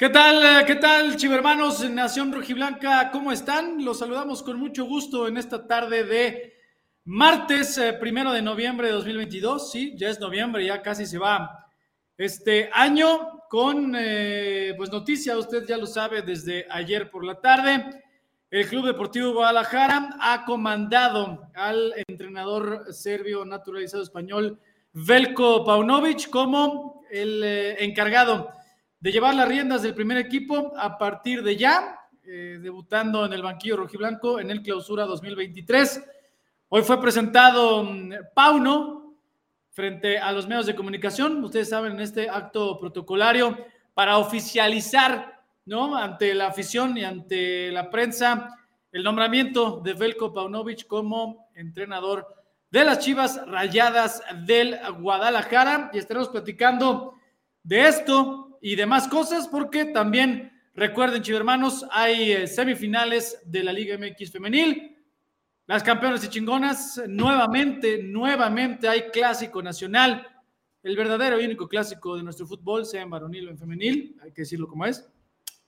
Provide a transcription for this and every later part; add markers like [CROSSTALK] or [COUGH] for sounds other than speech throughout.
¿Qué tal, qué tal, chivermanos, Nación Rojiblanca? ¿Cómo están? Los saludamos con mucho gusto en esta tarde de martes, eh, primero de noviembre de 2022. Sí, ya es noviembre, ya casi se va este año con, eh, pues, noticia, usted ya lo sabe desde ayer por la tarde. El Club Deportivo Guadalajara ha comandado al entrenador serbio naturalizado español Velko Paunovic como el eh, encargado de llevar las riendas del primer equipo a partir de ya, eh, debutando en el banquillo rojiblanco en el clausura 2023. Hoy fue presentado mm, Pauno frente a los medios de comunicación, ustedes saben, en este acto protocolario para oficializar, ¿no? Ante la afición y ante la prensa, el nombramiento de Velko Paunovic como entrenador de las Chivas Rayadas del Guadalajara y estaremos platicando de esto, y demás cosas, porque también recuerden, chivermanos, hay eh, semifinales de la Liga MX femenil. Las campeonas y chingonas, nuevamente, nuevamente hay clásico nacional, el verdadero y único clásico de nuestro fútbol, sea en varonil o en femenil, hay que decirlo como es.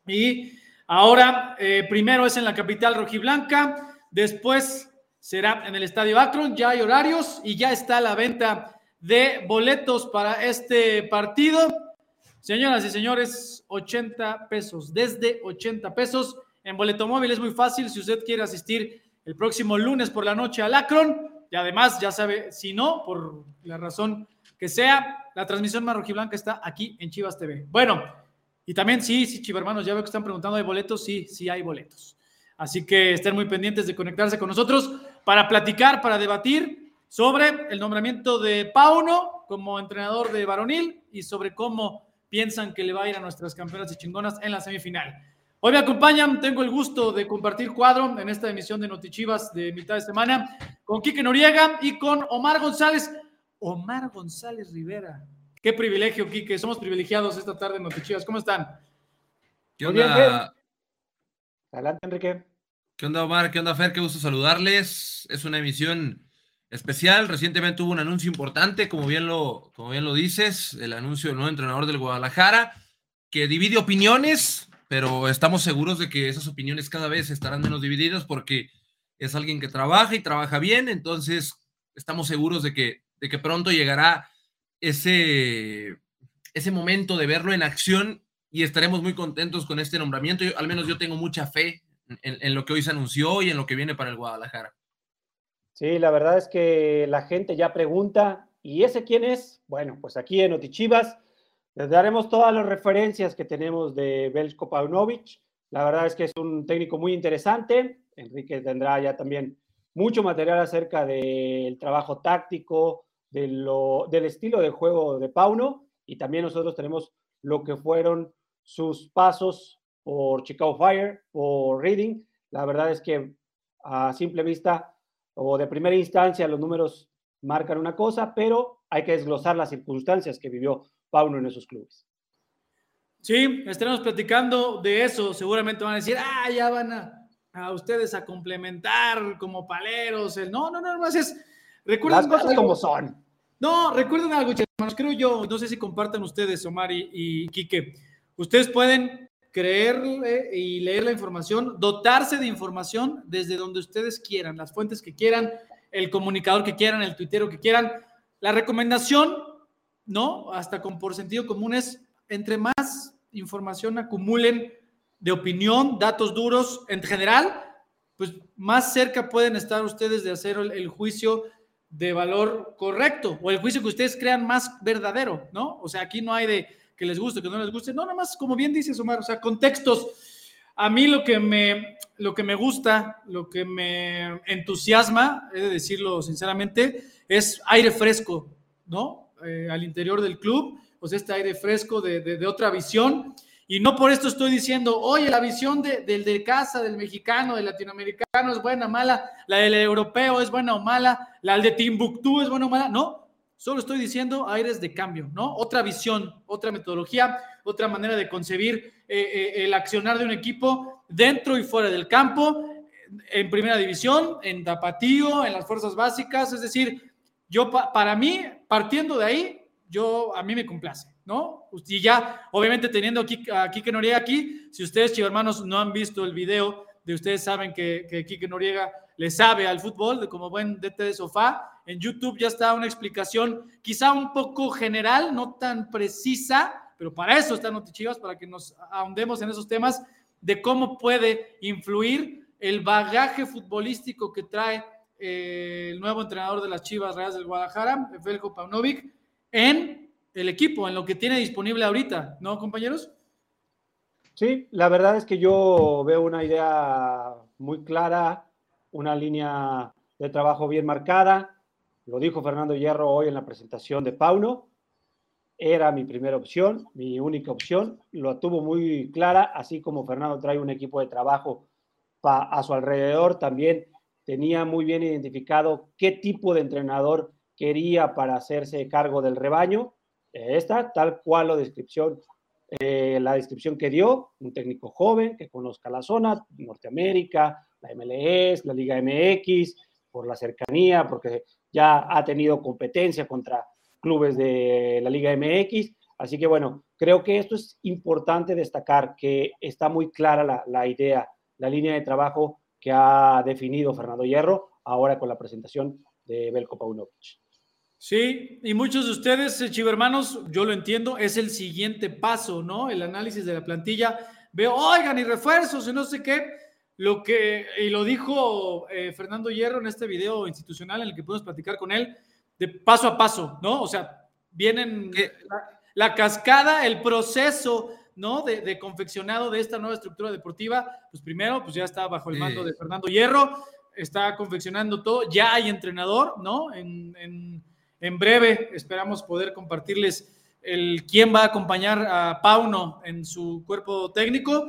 Y ahora, eh, primero es en la capital rojiblanca, después será en el Estadio Akron, ya hay horarios y ya está la venta de boletos para este partido. Señoras y señores, 80 pesos, desde 80 pesos. En boleto móvil es muy fácil si usted quiere asistir el próximo lunes por la noche al Akron. Y además, ya sabe, si no, por la razón que sea, la transmisión marrojiblanca está aquí en Chivas TV. Bueno, y también sí, sí, chivermanos, ya veo que están preguntando, ¿hay boletos? Sí, sí hay boletos. Así que estén muy pendientes de conectarse con nosotros para platicar, para debatir sobre el nombramiento de Pauno como entrenador de varonil y sobre cómo piensan que le va a ir a nuestras campeonas y chingonas en la semifinal. Hoy me acompañan, tengo el gusto de compartir cuadro en esta emisión de Notichivas de mitad de semana con Quique Noriega y con Omar González. Omar González Rivera. Qué privilegio, Quique. Somos privilegiados esta tarde en Notichivas. ¿Cómo están? ¿Qué onda? Adelante, Enrique. ¿Qué onda, Omar? ¿Qué onda, Fer? Qué gusto saludarles. Es una emisión especial. Recientemente hubo un anuncio importante, como bien lo, como bien lo dices, el anuncio del nuevo entrenador del Guadalajara, que divide opiniones, pero estamos seguros de que esas opiniones cada vez estarán menos divididas porque es alguien que trabaja y trabaja bien, entonces estamos seguros de que, de que pronto llegará ese, ese momento de verlo en acción y estaremos muy contentos con este nombramiento. al menos yo tengo mucha fe en lo que hoy se anunció y en lo que viene para el Guadalajara. Sí, la verdad es que la gente ya pregunta, ¿y ese quién es? Bueno, pues aquí en Otichivas les daremos todas las referencias que tenemos de Belsko Paunovic. La verdad es que es un técnico muy interesante. Enrique tendrá ya también mucho material acerca del trabajo táctico, del estilo de juego de Pauno y también nosotros tenemos lo que fueron sus pasos por Chicago Fire, por Reading. La verdad es que a simple vista o de primera instancia los números marcan una cosa, pero hay que desglosar las circunstancias que vivió Pauno en esos clubes. Sí, estaremos platicando de eso. Seguramente van a decir, ah, ya van a, ustedes a complementar como paleros. El... No, no, no, más es. Recuerden Las cosas como son. No, recuerden algo, hermanos. Creo yo, no sé si compartan ustedes, Omar y, y Quique. Ustedes pueden creer y leer la información, dotarse de información desde donde ustedes quieran, las fuentes que quieran, el comunicador que quieran, el tuitero que quieran. La recomendación, ¿no? Hasta con por sentido común es, entre más información acumulen de opinión, datos duros en general, pues más cerca pueden estar ustedes de hacer el, juicio de valor correcto o el juicio que ustedes crean más verdadero, ¿no? O sea, aquí no hay de que les guste, que no les guste. No, nada más, como bien dices, Omar, o sea, contextos. A mí lo que me, lo que me gusta, lo que me entusiasma, he de decirlo sinceramente, es aire fresco, ¿no? Eh, al interior del club, pues este aire fresco de, de, otra visión. Y no por esto estoy diciendo, oye, la visión de, del de casa, del mexicano, del latinoamericano es buena mala, la del europeo es buena o mala, la de Timbuktu es buena o mala. No, Solo estoy diciendo aires de cambio, ¿no? Otra visión, otra metodología, otra manera de concebir eh, eh, el accionar de un equipo dentro y fuera del campo, en primera división, en tapatío, en las fuerzas básicas. Es decir, yo para mí, partiendo de ahí, yo, a mí me complace, ¿no? Y ya, obviamente teniendo aquí, a Kike Noriega aquí, si ustedes, chicos hermanos, no han visto el video de ustedes saben que, que Kike Noriega le sabe al fútbol, de como buen DT de sofá, en YouTube ya está una explicación quizá un poco general, no tan precisa, pero para eso están Notichivas, para que nos ahondemos en esos temas de cómo puede influir el bagaje futbolístico que trae eh, el nuevo entrenador de las Chivas Reales del Guadalajara, Felko Paunovic, en el equipo, en lo que tiene disponible ahorita, ¿no, compañeros? Sí, la verdad es que yo veo una idea muy clara, una línea de trabajo bien marcada. Lo dijo Fernando Hierro hoy en la presentación de Pauno. Era mi primera opción, mi única opción. Lo tuvo muy clara, así como Fernando trae un equipo de trabajo a su alrededor, también tenía muy bien identificado qué tipo de entrenador quería para hacerse cargo del rebaño. Esta, tal cual la descripción, eh, la descripción que dio, un técnico joven que conozca la zona, Norteamérica, la MLS, la Liga MX, por la cercanía, porque ya ha tenido competencia contra clubes de la Liga MX. Así que bueno, creo que esto es importante destacar, que está muy clara la, la idea, la línea de trabajo que ha definido Fernando Hierro ahora con la presentación de Belko Paunovic. Sí, y muchos de ustedes, eh, chivermanos, yo lo entiendo, es el siguiente paso, ¿no? El análisis de la plantilla. Veo, oigan, y refuerzos y no sé qué. Lo que, y lo dijo eh, Fernando Hierro en este video institucional en el que podemos platicar con él, de paso a paso, ¿no? O sea, vienen la, la cascada, el proceso ¿no? De, confeccionado de esta nueva estructura deportiva, pues primero, pues ya está bajo el mando de Fernando Hierro, está confeccionando todo, ya hay entrenador, ¿no? En, breve esperamos poder compartirles el quién va a acompañar a Pauno en su cuerpo técnico.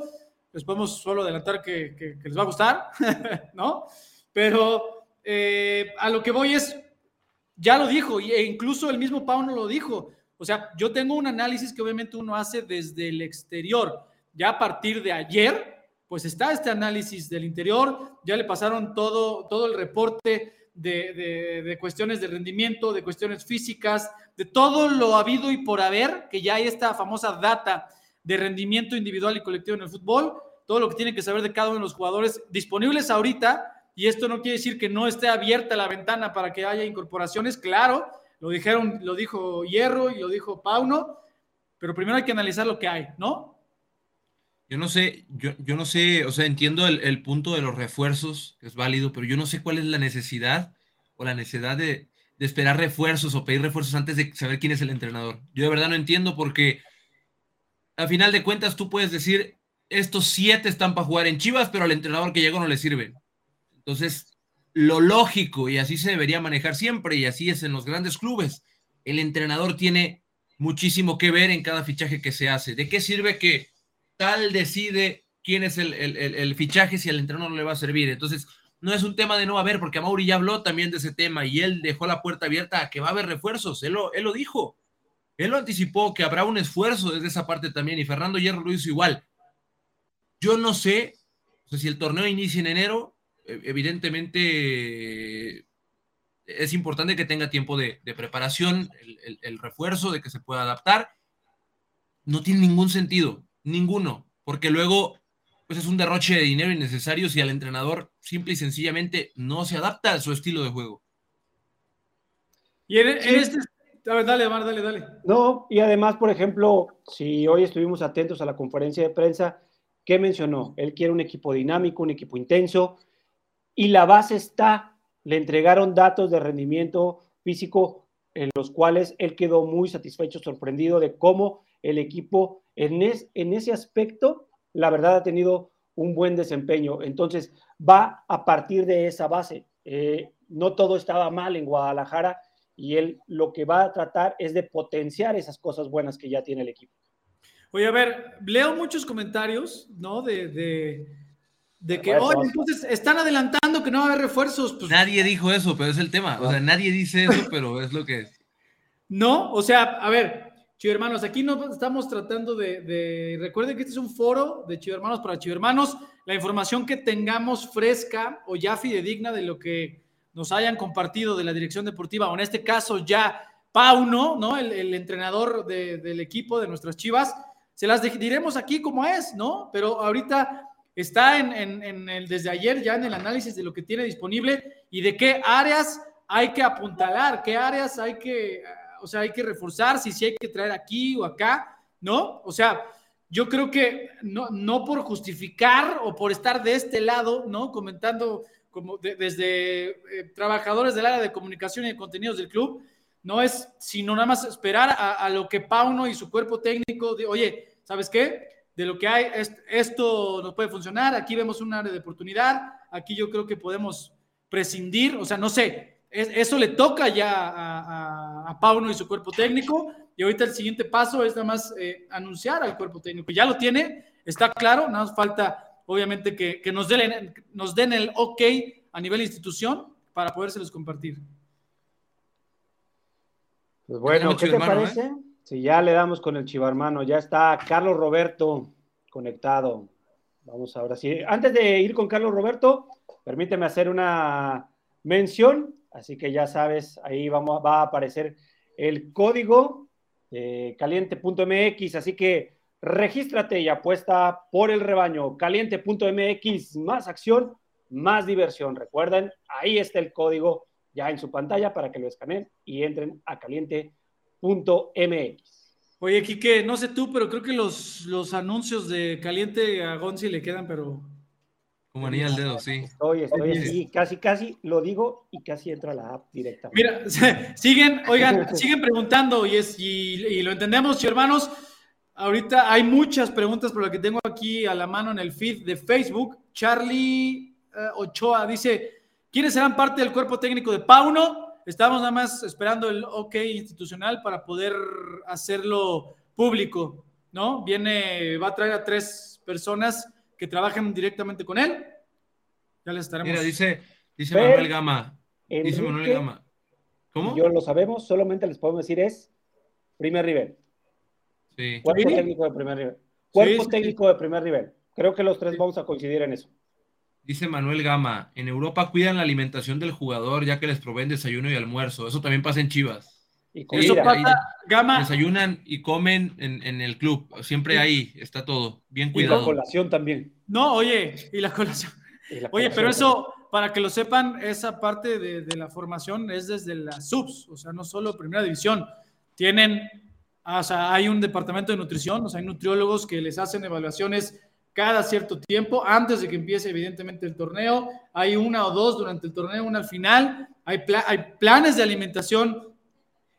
Les podemos solo adelantar que, les va a gustar, [LAUGHS] ¿no? Pero eh, a lo que voy es, ya lo dijo, e incluso el mismo Pauno lo dijo, o sea, yo tengo un análisis que obviamente uno hace desde el exterior. Ya a partir de ayer, pues está este análisis del interior, ya le pasaron todo, todo el reporte de, de, cuestiones de rendimiento, de cuestiones físicas, de todo lo habido y por haber, que ya hay esta famosa data de rendimiento individual y colectivo en el fútbol, todo lo que tiene que saber de cada uno de los jugadores disponibles ahorita, y esto no quiere decir que no esté abierta la ventana para que haya incorporaciones, claro, lo dijeron, lo dijo Hierro y lo dijo Pauno, pero primero hay que analizar lo que hay, ¿no? Yo no sé, yo, yo no sé, o sea, entiendo el, punto de los refuerzos, que es válido, pero yo no sé cuál es la necesidad o la necesidad de, de esperar refuerzos o pedir refuerzos antes de saber quién es el entrenador. Yo de verdad no entiendo porque a final de cuentas tú puedes decir, estos siete están para jugar en Chivas, pero al entrenador que llegó no le sirve. Entonces, lo lógico, y así se debería manejar siempre, y así es en los grandes clubes. El entrenador tiene muchísimo que ver en cada fichaje que se hace. ¿De qué sirve que tal decide quién es el, fichaje si al entrenador no le va a servir? Entonces, no es un tema de no haber, porque Mauri ya habló también de ese tema y él dejó la puerta abierta a que va a haber refuerzos. Él lo, él lo dijo. Él lo anticipó, que habrá un esfuerzo desde esa parte también, y Fernando Hierro lo hizo igual. Yo no sé si el torneo inicia en enero, e-, evidentemente es importante que tenga tiempo de, preparación, el, refuerzo, de que se pueda adaptar. No tiene ningún sentido, ninguno, porque luego pues es un derroche de dinero innecesario si al entrenador simple y sencillamente no se adapta a su estilo de juego. Y en, este... dale, dale, dale. No, y además, por ejemplo, si hoy estuvimos atentos a la conferencia de prensa, ¿qué mencionó? Él quiere un equipo dinámico, un equipo intenso, y la base está, le entregaron datos de rendimiento físico en los cuales él quedó muy satisfecho, sorprendido de cómo el equipo en, en ese aspecto, la verdad, ha tenido un buen desempeño. Entonces, va a partir de esa base. Eh, no todo estaba mal en Guadalajara y él lo que va a tratar es de potenciar esas cosas buenas que ya tiene el equipo. Oye, a ver, leo muchos comentarios, ¿no? de de que, oye, entonces están adelantando que no va a haber refuerzos. Pues, nadie dijo eso, pero es el tema. O sea, nadie dice eso, pero es lo que es. No, o sea, a ver, hermanos, aquí no estamos tratando de, Recuerden que este es un foro de hermanos para hermanos. La información que tengamos fresca o ya fidedigna de lo que nos hayan compartido de la dirección deportiva, o en este caso ya Pauno, ¿no? El, entrenador del equipo de nuestras Chivas. Se las diremos aquí como es, ¿no? Pero ahorita está en, en, el, desde ayer ya en el análisis de lo que tiene disponible y de qué áreas hay que apuntalar, qué áreas hay que, o sea, hay que reforzar, si sí hay que traer aquí o acá, ¿no? O sea, yo creo que no, no por justificar o por estar de este lado, ¿no? Comentando como desde eh, trabajadores del área de comunicación y de contenidos del club, no es sino nada más esperar a, lo que Pauno y su cuerpo técnico, de, oye, ¿sabes qué? De lo que hay, esto nos puede funcionar, aquí vemos un área de oportunidad, aquí yo creo que podemos prescindir, o sea, no sé, eso le toca ya a, a, Pauno y su cuerpo técnico, y ahorita el siguiente paso es nada más eh, anunciar al cuerpo técnico, ya lo tiene, está claro, nada más falta obviamente que, nos, den, nos den el ok a nivel institución para podérselos compartir. Pues bueno, ¿qué te parece? ¿eh? Si ya le damos con el chivarmano, ya está Carlos Roberto conectado. Vamos ahora sí. Antes de ir con Carlos Roberto, permíteme hacer una mención. Así que ya sabes, ahí va a aparecer el código caliente.mx. Así que regístrate y apuesta por el rebaño. Caliente.mx, más acción, más diversión. Recuerden, ahí está el código ya en su pantalla para que lo escaneen y entren a caliente.mx. Oye, Quique, no sé tú, pero creo que los, los anuncios de Caliente a Gonzi le quedan, pero... Como al dedo, sí. Estoy, estoy así, casi, casi lo digo y casi entra a la app directamente. Mira, [LAUGHS] siguen, oigan, siguen preguntando y, es, y, lo entendemos, hermanos. Ahorita hay muchas preguntas por las que tengo aquí a la mano en el feed de Facebook. Charlie eh, Ochoa dice, ¿Quiénes serán parte del cuerpo técnico de Pauno? Estamos nada más esperando el ok institucional para poder hacerlo público, ¿no? Viene, va a traer a tres personas que trabajen directamente con él. Ya les estaremos. Mira, dice, dice Manuel Gama. dice Manuel Gama. ¿Cómo? Yo lo sabemos, solamente les podemos decir es primer nivel. Sí. Cuerpo técnico de primer nivel. Cuerpo técnico de primer nivel. Creo que los tres vamos a coincidir en eso. Dice Manuel Gama, en Europa cuidan la alimentación del jugador ya que les proveen desayuno y almuerzo. Eso también pasa en Chivas. Y Eso pasa, Gama. Desayunan y comen en, el club. Siempre ahí está todo. Bien cuidado. Y la colación también. No, oye, y la colación. oye, pero eso, para que lo sepan, esa parte de, de, la formación es desde las subs, o sea, no solo primera división. Tienen, o sea, hay un departamento de nutrición, o sea, hay nutriólogos que les hacen evaluaciones cada cierto tiempo, antes de que empiece evidentemente el torneo. Hay una o dos durante el torneo, una al final. Hay, hay planes de alimentación.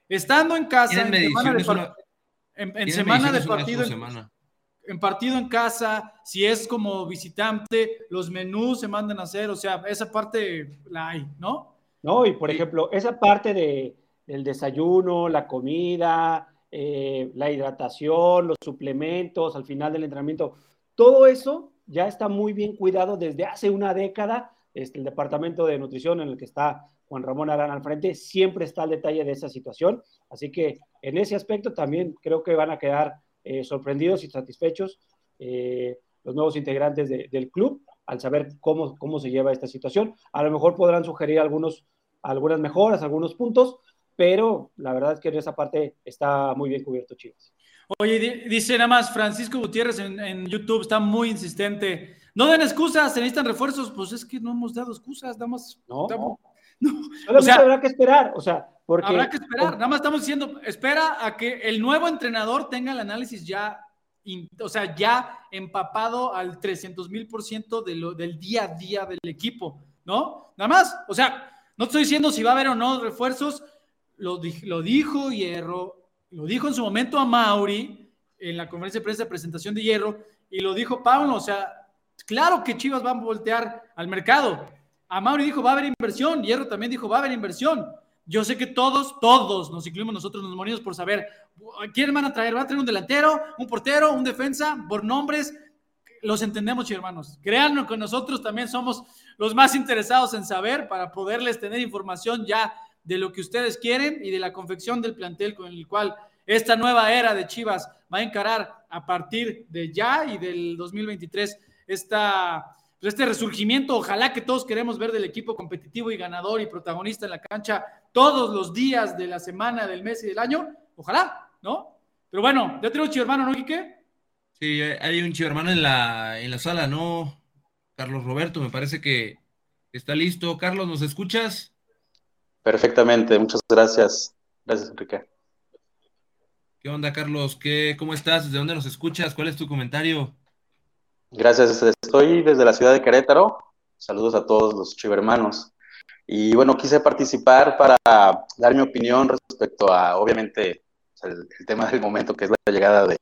Estando en casa, en semana de, partido, en, partido en casa, si es como visitante, los menús se mandan a hacer, o sea, esa parte la hay, ¿no? No, y por ejemplo, esa parte de, del desayuno, la comida, eh, la hidratación, los suplementos al final del entrenamiento, todo eso ya está muy bien cuidado desde hace una década. Este, el departamento de nutrición en el que está Juan Ramón Arán al frente siempre está al detalle de esa situación. Así que en ese aspecto también creo que van a quedar eh, sorprendidos y satisfechos eh, los nuevos integrantes del club al saber cómo, cómo se lleva esta situación. A lo mejor podrán sugerir algunos, algunas mejoras, algunos puntos, pero la verdad es que en esa parte está muy bien cubierto Chivas. Oye, dice nada más Francisco Gutiérrez en, YouTube, está muy insistente. No den excusas, se necesitan refuerzos. Pues es que no hemos dado excusas, nada más. No, [LAUGHS] no. o sea, habrá que esperar, o sea, porque. Habrá que esperar, nada más estamos diciendo, espera a que el nuevo entrenador tenga el análisis ya, o sea, ya empapado al 300 mil por ciento del día a día del equipo, ¿no? Nada más, o sea, no estoy diciendo si va a haber o no refuerzos, lo, lo dijo Hierro, lo dijo en su momento a Mauri en la conferencia de prensa de presentación de Hierro y lo dijo Pablo, o sea, claro que Chivas va a voltear al mercado. A Mauri dijo, va a haber inversión, Hierro también dijo, va a haber inversión. Yo sé que todos, todos nos incluimos nosotros, nos morimos por saber quién van a traer. ¿Van a traer un delantero, un portero, un defensa? Por nombres, los entendemos, hermanos. Créanlo que nosotros también somos los más interesados en saber para poderles tener información ya de lo que ustedes quieren y de la confección del plantel con el cual esta nueva era de Chivas va a encarar a partir de ya y del 2023 esta pues, este resurgimiento, ojalá que todos queremos ver del equipo competitivo y ganador y protagonista en la cancha todos los días de la semana, del mes y del año, ojalá, ¿no? Pero bueno, ya chivo hermano, ¿no, Quique? Sí, hay un chivo hermano en la, en la sala, ¿no? Carlos Roberto, me parece que está listo. Carlos, ¿nos escuchas? Perfectamente, muchas gracias. Gracias, Enrique. ¿Qué onda, Carlos? ¿Qué, ¿Cómo estás? ¿Desde dónde nos escuchas? ¿Cuál es tu comentario? Gracias, estoy desde la ciudad de Querétaro. Saludos a todos los chivermanos. Y bueno, quise participar para dar mi opinión respecto a, obviamente, el, tema del momento, que es la llegada de,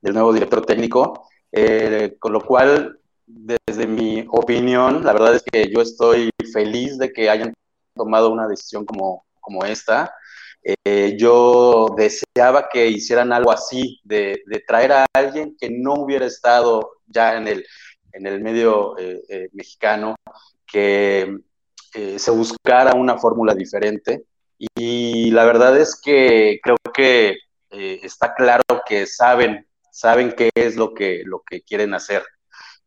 del nuevo director técnico, eh, con lo cual, desde mi opinión, la verdad es que yo estoy feliz de que hayan tomado una decisión como, como esta. Eh, yo deseaba que hicieran algo así, de, traer a alguien que no hubiera estado ya en el, en el medio eh, mexicano, que se buscara una fórmula diferente. Y la verdad es que creo que está claro que saben saben qué es lo que, lo que quieren hacer.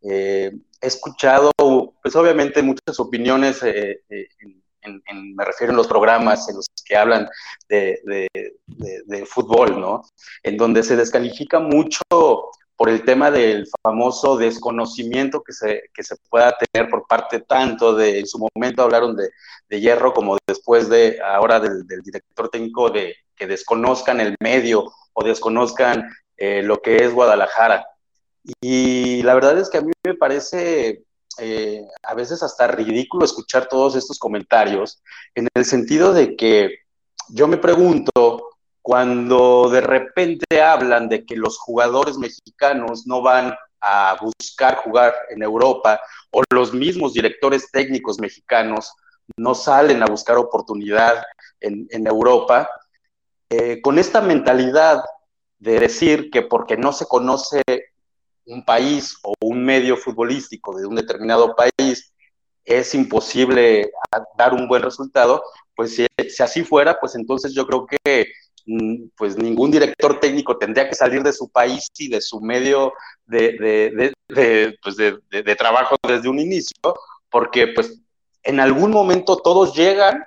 Eh, he escuchado, pues obviamente, muchas opiniones, eh, eh, me refiero a los programas en los que hablan de, fútbol, ¿no? En donde se descalifica mucho por el tema del famoso desconocimiento que se, que se pueda tener por parte tanto de, en su momento hablaron de, Hierro como después de ahora del, del director técnico de que desconozcan el medio o desconozcan eh, lo que es Guadalajara. Y la verdad es que a mí me parece eh, a veces hasta ridículo escuchar todos estos comentarios, en el sentido de que yo me pregunto, cuando de repente hablan de que los jugadores mexicanos no van a buscar jugar en Europa, o los mismos directores técnicos mexicanos no salen a buscar oportunidad en, Europa, eh, con esta mentalidad de decir que porque no se conoce un país o un medio futbolístico de un determinado país, es imposible dar un buen resultado, pues si, así fuera, pues entonces yo creo que mm, pues ningún director técnico tendría que salir de su país y de su medio de, pues de, trabajo desde un inicio, porque pues en algún momento todos llegan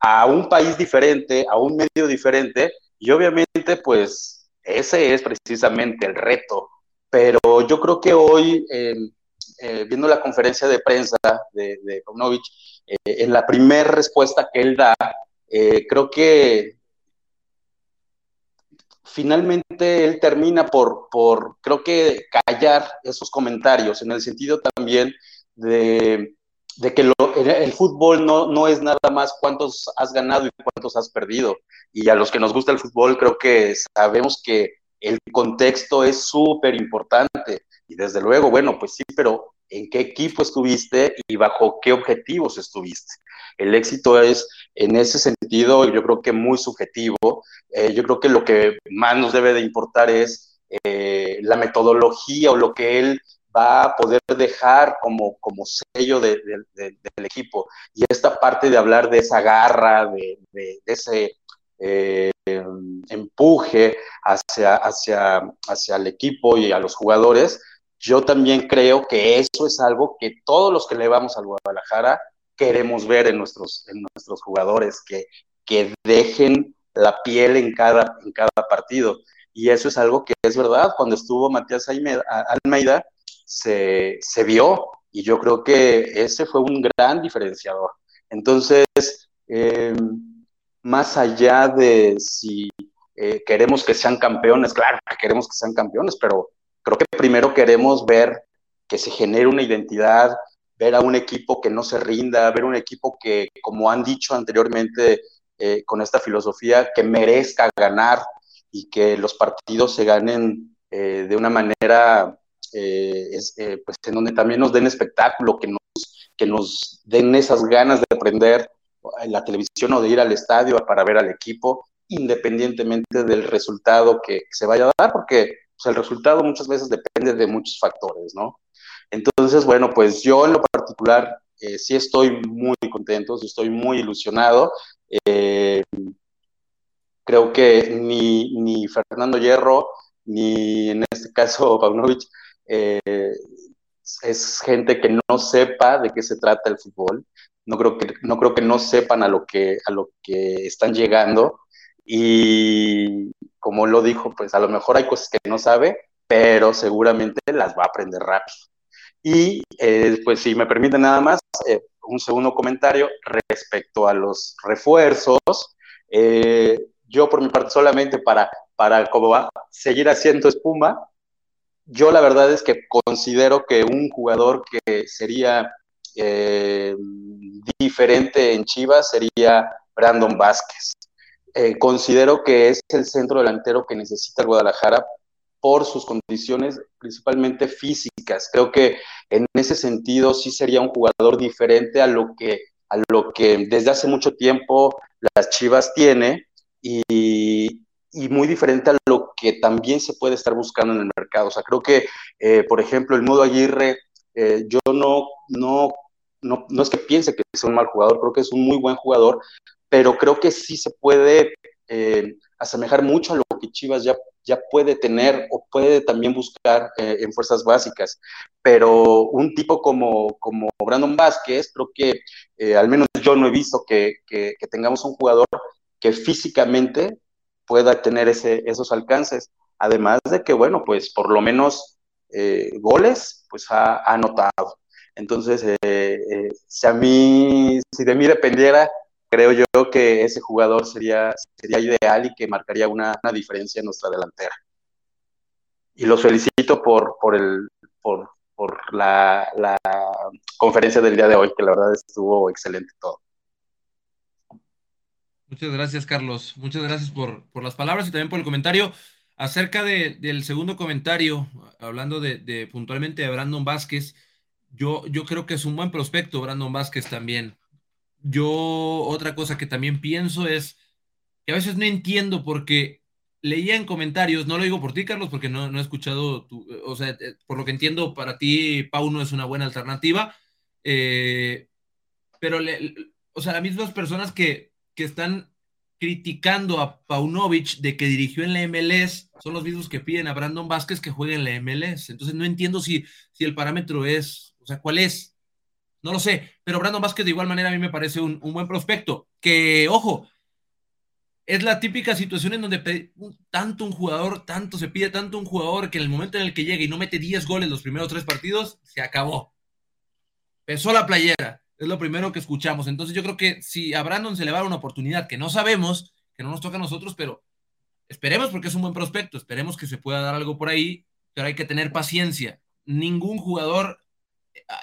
a un país diferente, a un medio diferente, y obviamente pues ese es precisamente el reto. Pero yo creo que hoy, em, eh, viendo la conferencia de prensa de, de eh, en la primera respuesta que él da, eh, creo que finalmente él termina por, por, creo que, callar esos comentarios, en el sentido también de, de que el fútbol no, no es nada más cuántos has ganado y cuántos has perdido. Y a los que nos gusta el fútbol creo que sabemos que el contexto es súper importante. Y desde luego, bueno, pues sí, pero ¿en qué equipo estuviste y bajo qué objetivos estuviste? El éxito es, en ese sentido, yo creo que muy subjetivo. Eh, yo creo que lo que más nos debe de importar es eh, la metodología o lo que él va a poder dejar como, como sello del equipo. Y esta parte de hablar de esa garra, de, de ese eh, empuje hacia, hacia, hacia el equipo y a los jugadores, yo también creo que eso es algo que todos los que le vamos al Guadalajara queremos ver en nuestros, en nuestros jugadores, que, que dejen la piel en cada, en cada partido. Y eso es algo que es verdad, cuando estuvo Matías Almeida, se, se vio y yo creo que ese fue un gran diferenciador. Entonces, eh, más allá de si eh, queremos que sean campeones, claro que queremos que sean campeones, pero creo que primero queremos ver que se genere una identidad, ver a un equipo que no se rinda, ver un equipo que, como han dicho anteriormente eh, con esta filosofía, que merezca ganar y que los partidos se ganen eh, de una manera, pues en donde también nos den espectáculo, que nos, que nos den esas ganas de aprender en la televisión o de ir al estadio para ver al equipo, independientemente del resultado que, se vaya a dar, porque pues, el resultado muchas veces depende de muchos factores, ¿no? Entonces, bueno, pues yo en lo particular eh, sí estoy muy contento, sí estoy muy ilusionado. Eh, creo que ni, ni, Fernando Hierro, ni en este caso [LAUGHS] Paunovic, eh, es gente que no sepa de qué se trata el fútbol. No creo que no, creo que no sepan a lo que, a lo que están llegando. Y como lo dijo, pues a lo mejor hay cosas que no sabe, pero seguramente las va a aprender rápido. Y eh, pues si me permiten nada más, eh, un segundo comentario respecto a los refuerzos. Eh, yo por mi parte solamente para, para como va, seguir haciendo espuma, yo la verdad es que considero que un jugador que sería eh, diferente en Chivas sería Brandon Vázquez. Eh, considero que es el centro delantero que necesita el Guadalajara por sus condiciones principalmente físicas. Creo que en ese sentido sí sería un jugador diferente a lo que, a lo que desde hace mucho tiempo las Chivas tiene y, muy diferente a lo que también se puede estar buscando en el mercado. O sea, creo que, eh, por ejemplo, el Mudo Aguirre, yo no, no, no, no, es que piense que es un mal jugador, creo que es un muy buen jugador, pero creo que sí se puede eh, asemejar mucho a lo que Chivas ya, ya puede tener o puede también buscar en fuerzas básicas. Pero un tipo como, como Brandon Vázquez, creo que al menos yo no he visto que, que, tengamos un jugador que físicamente pueda tener ese, esos alcances. Además de que, bueno, pues por lo menos eh, goles, pues ha, anotado. Entonces, eh, eh, si a mí, si de mí dependiera, creo yo que ese jugador sería, sería ideal y que marcaría una, una diferencia en nuestra delantera. Y los felicito por, por, el, por, por la, la conferencia del día de hoy, que la verdad estuvo excelente todo. Muchas gracias, Carlos. Muchas gracias por, por las palabras y también por el comentario. Acerca de, del segundo comentario, hablando de, de, puntualmente de Brandon Vázquez, yo, yo creo que es un buen prospecto, Brandon Vázquez también. Yo, otra cosa que también pienso es que a veces no entiendo porque leía en comentarios, no lo digo por ti, Carlos, porque no, no he escuchado, tu, o sea, eh, por lo que entiendo, para ti Pau no es una buena alternativa, eh, pero, le, o sea, las mismas personas que que están criticando a Paunovic de que dirigió en la MLS son los mismos que piden a Brandon Vázquez que juegue en la MLS. Entonces no entiendo si, si el parámetro es, sea, cuál es. No lo sé, pero Brandon Vázquez de igual manera a mí me parece un, un buen prospecto. Que, ojo, es la típica situación en donde tanto un jugador, tanto se pide tanto un jugador que en el momento en el que llega y no mete 10 goles los primeros tres partidos, se acabó. Pesó la playera. Es lo primero que escuchamos. Entonces yo creo que si a Brandon se le va a una oportunidad que no sabemos, que no nos toca a nosotros, pero esperemos porque es un buen prospecto, esperemos que se pueda dar algo por ahí, pero hay que tener paciencia. Ningún jugador,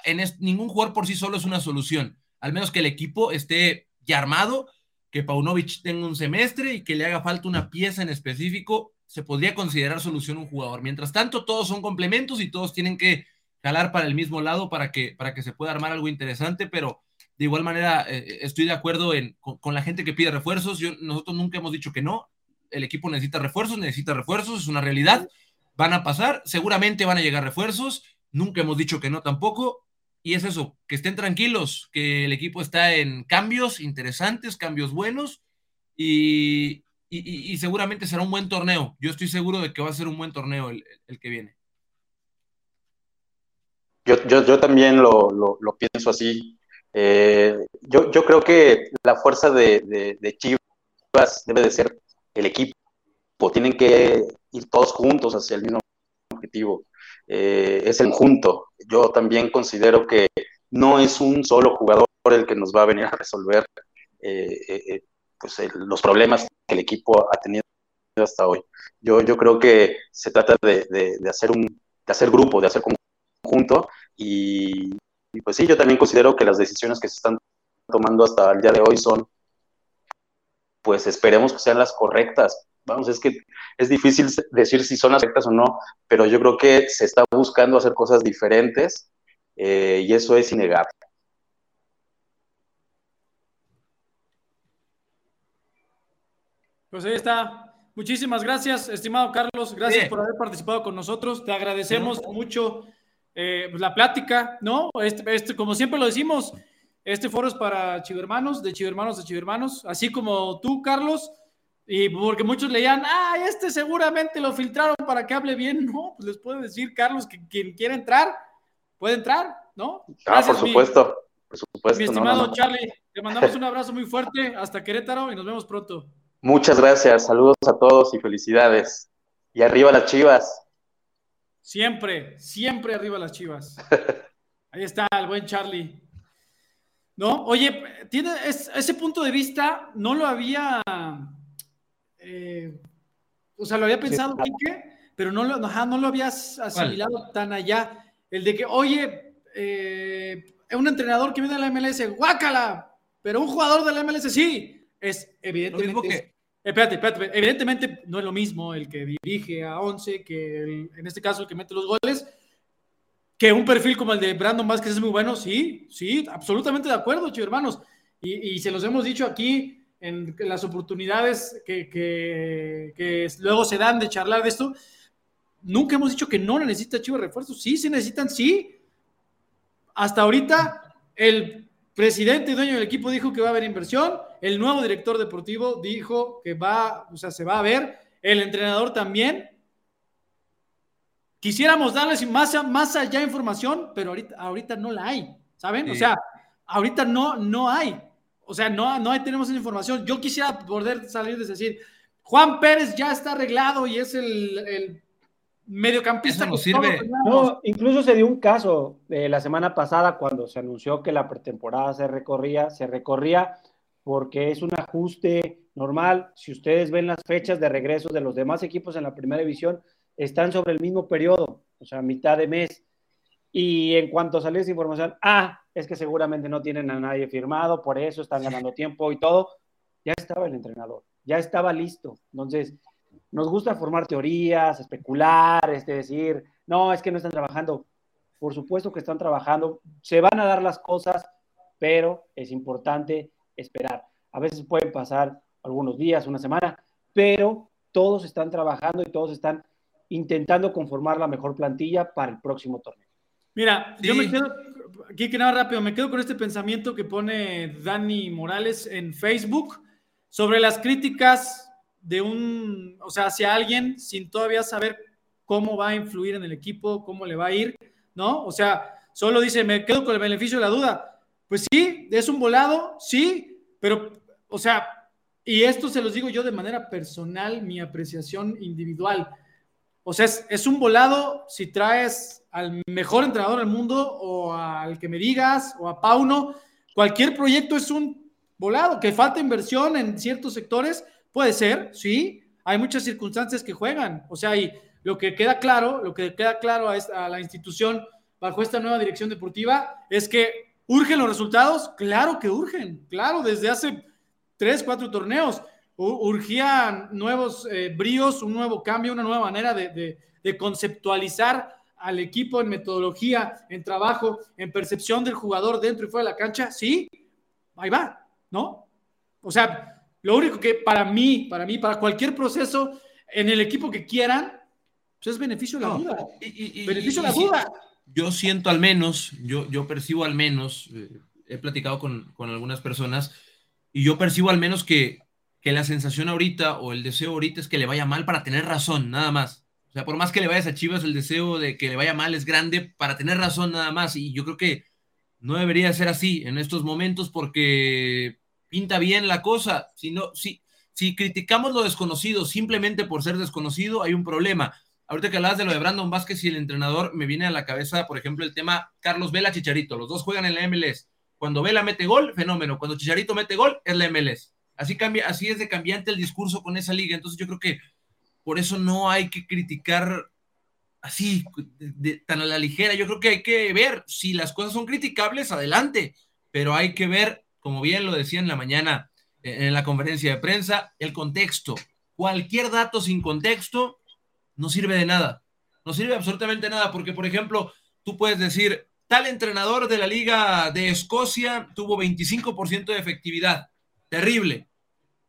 en es, ningún jugador por sí solo es una solución, al menos que el equipo esté ya armado, que Paunovic tenga un semestre y que le haga falta una pieza en específico, se podría considerar solución un jugador. Mientras tanto, todos son complementos y todos tienen que jalar para el mismo lado para que, para que se pueda armar algo interesante, pero de igual manera eh, estoy de acuerdo en, con, con, la gente que pide refuerzos. Yo, nosotros nunca hemos dicho que no. El equipo necesita refuerzos, necesita refuerzos, es una realidad. Van a pasar, seguramente van a llegar refuerzos. Nunca hemos dicho que no tampoco. Y es eso, que estén tranquilos, que el equipo está en cambios interesantes, cambios buenos y, y, seguramente será un buen torneo. Yo estoy seguro de que va a ser un buen torneo el, el que viene. Yo, yo, también lo, lo, lo, pienso así. Eh, yo, yo creo que la fuerza de, de, de, Chivas debe de ser el equipo. Tienen que ir todos juntos hacia el mismo objetivo. Eh, es el junto. Yo también considero que no es un solo jugador el que nos va a venir a resolver eh, pues el, los problemas que el equipo ha tenido hasta hoy. Yo, creo que se trata de hacer un de hacer grupo, de hacer conjunto y, y, pues sí, yo también considero que las decisiones que se están tomando hasta el día de hoy son, pues esperemos que sean las correctas. Vamos, es que es difícil decir si son las correctas o no, pero yo creo que se está buscando hacer cosas diferentes eh, y eso es innegable. Pues ahí está. Muchísimas gracias, estimado Carlos. Gracias Bien. por haber participado con nosotros. Te agradecemos Bien. mucho eh, pues la plática, ¿no? Este, este, como siempre lo decimos, este foro es para chivermanos, de chivermanos de chivermanos, así como tú, Carlos, y porque muchos leían, ah, este seguramente lo filtraron para que hable bien, [LAUGHS] no, pues les puedo decir, Carlos, que quien quiera entrar, puede entrar, ¿no? ah, por supuesto, por supuesto. Mi estimado Charlie, te mandamos un abrazo muy fuerte hasta Querétaro y nos vemos pronto. Muchas gracias, saludos a todos y felicidades. Y arriba las chivas. Siempre, siempre arriba las chivas. [LAUGHS] Ahí está el buen Charlie. ¿No? Oye, tiene ese punto de vista, no lo había, eh, o sea, lo había pensado, Quique, pero no lo, no lo habías asimilado tan allá. El de que, oye, eh, un entrenador que viene de la MLS, guácala, pero un jugador de la MLS sí, es evidentemente... espérate, espérate, evidentemente no es lo mismo el que dirige a 11 que en este caso el que mete los goles, que un perfil como el de Brandon Vázquez es muy bueno, sí, sí, absolutamente de acuerdo, chicos hermanos. Y, se los hemos dicho aquí en, las oportunidades que, que, luego se dan de charlar de esto. Nunca hemos dicho que no necesita Chivas refuerzos. Sí, se necesitan, sí. Hasta ahorita, el presidente y dueño del equipo dijo que va a haber inversión. El nuevo director deportivo dijo que va, o sea, se va a ver. El entrenador también. Quisiéramos darles más, más allá información, pero ahorita, ahorita no la hay, ¿saben? O sea, ahorita no, no hay. O sea, no, no hay, tenemos esa información. Yo quisiera poder salir de decir, Juan Pérez ya está arreglado y es el, el mediocampista. No sirve. No, incluso se dio un caso de la semana pasada cuando se anunció que la pretemporada se recorría, se recorría porque es un ajuste normal. Si ustedes ven las fechas de regreso de los demás equipos en la primera división, están sobre el mismo periodo, o sea, mitad de mes. Y en cuanto salió esa información, ah, es que seguramente no tienen a nadie firmado, por eso están ganando tiempo y todo, ya estaba el entrenador, ya estaba listo. Entonces, nos gusta formar teorías, especular, es decir, no, es que no están trabajando. Por supuesto que están trabajando, se van a dar las cosas, pero es importante esperar. A veces pueden pasar algunos días, una semana, pero todos están trabajando y todos están intentando conformar la mejor plantilla para el próximo torneo. Mira, yo me quedo, aquí que nada rápido, me quedo con este pensamiento que pone Dani Morales en Facebook sobre las críticas de un, o sea, hacia alguien sin todavía saber cómo va a influir en el equipo, cómo le va a ir, ¿no? O sea, solo dice, me quedo con el beneficio de la duda. Pues sí, es un volado, sí, pero, o sea, y esto se los digo yo de manera personal, mi apreciación individual o sea, es, un volado si traes al mejor entrenador del mundo o al que me digas o a Pauno. Cualquier proyecto es un volado. Que falta inversión en ciertos sectores, puede ser, sí. Hay muchas circunstancias que juegan. O sea, y lo que queda claro, lo que queda claro a, a la institución bajo esta nueva dirección deportiva es que urgen los resultados. Claro que urgen. Claro, desde hace tres, cuatro torneos urgían nuevos eh, bríos, un nuevo cambio, una nueva manera de, conceptualizar al equipo en metodología, en trabajo, en percepción del jugador dentro y fuera de la cancha, sí, ahí va, ¿no? O sea, lo único que para mí, para mí, para cualquier proceso en el equipo que quieran, pues es beneficio de la duda. beneficio de la duda. Yo siento al menos, yo, yo percibo al menos, eh, he platicado con, con algunas personas, y yo percibo al menos que que la sensación ahorita o el deseo ahorita es que le vaya mal para tener razón, nada más. O sea, por más que le vayas a Chivas, el deseo de que le vaya mal es grande para tener razón nada más. Y yo creo que no debería ser así en estos momentos porque pinta bien la cosa. Si, no, si, si criticamos lo desconocido simplemente por ser desconocido, hay un problema. Ahorita que hablas de lo de Brandon Vázquez y el entrenador, me viene a la cabeza, por ejemplo, el tema Carlos Vela Chicharito. Los dos juegan en la MLS. Cuando Vela mete gol, fenómeno. Cuando Chicharito mete gol, es la MLS. Así, cambia, así es de cambiante el discurso con esa liga. Entonces yo creo que por eso no hay que criticar así, tan a la ligera. Yo creo que hay que ver si las cosas son criticables, adelante, pero hay que ver, como bien lo decía en la mañana en la conferencia de prensa, el contexto. Cualquier dato sin contexto no sirve de nada. No sirve absolutamente nada, porque, por ejemplo, tú puedes decir, tal entrenador de la Liga de Escocia tuvo 25% de efectividad terrible.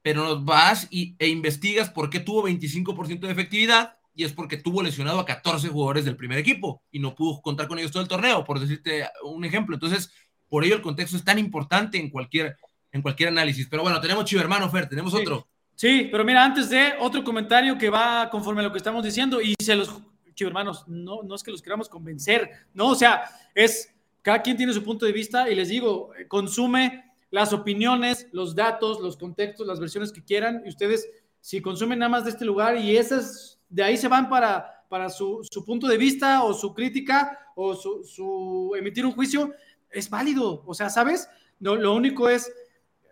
Pero vas y, e investigas por qué tuvo 25% de efectividad y es porque tuvo lesionado a 14 jugadores del primer equipo y no pudo contar con ellos todo el torneo, por decirte un ejemplo. Entonces, por ello el contexto es tan importante en cualquier, en cualquier análisis. Pero bueno, tenemos Chivo Hermano, Fer, tenemos otro. Sí, pero mira, antes de otro comentario que va conforme a lo que estamos diciendo y se los hermanos, no, no es que los queramos convencer, no, o sea, es cada quien tiene su punto de vista y les digo, consume las opiniones, los datos, los contextos, las versiones que quieran y ustedes si consumen nada más de este lugar y esas de ahí se van para, para su, punto de vista o su crítica o su, emitir un juicio, es válido, o sea, ¿sabes? No, lo único es,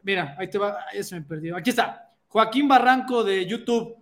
mira, ahí te va, eso me perdió, aquí está, Joaquín Barranco de YouTube.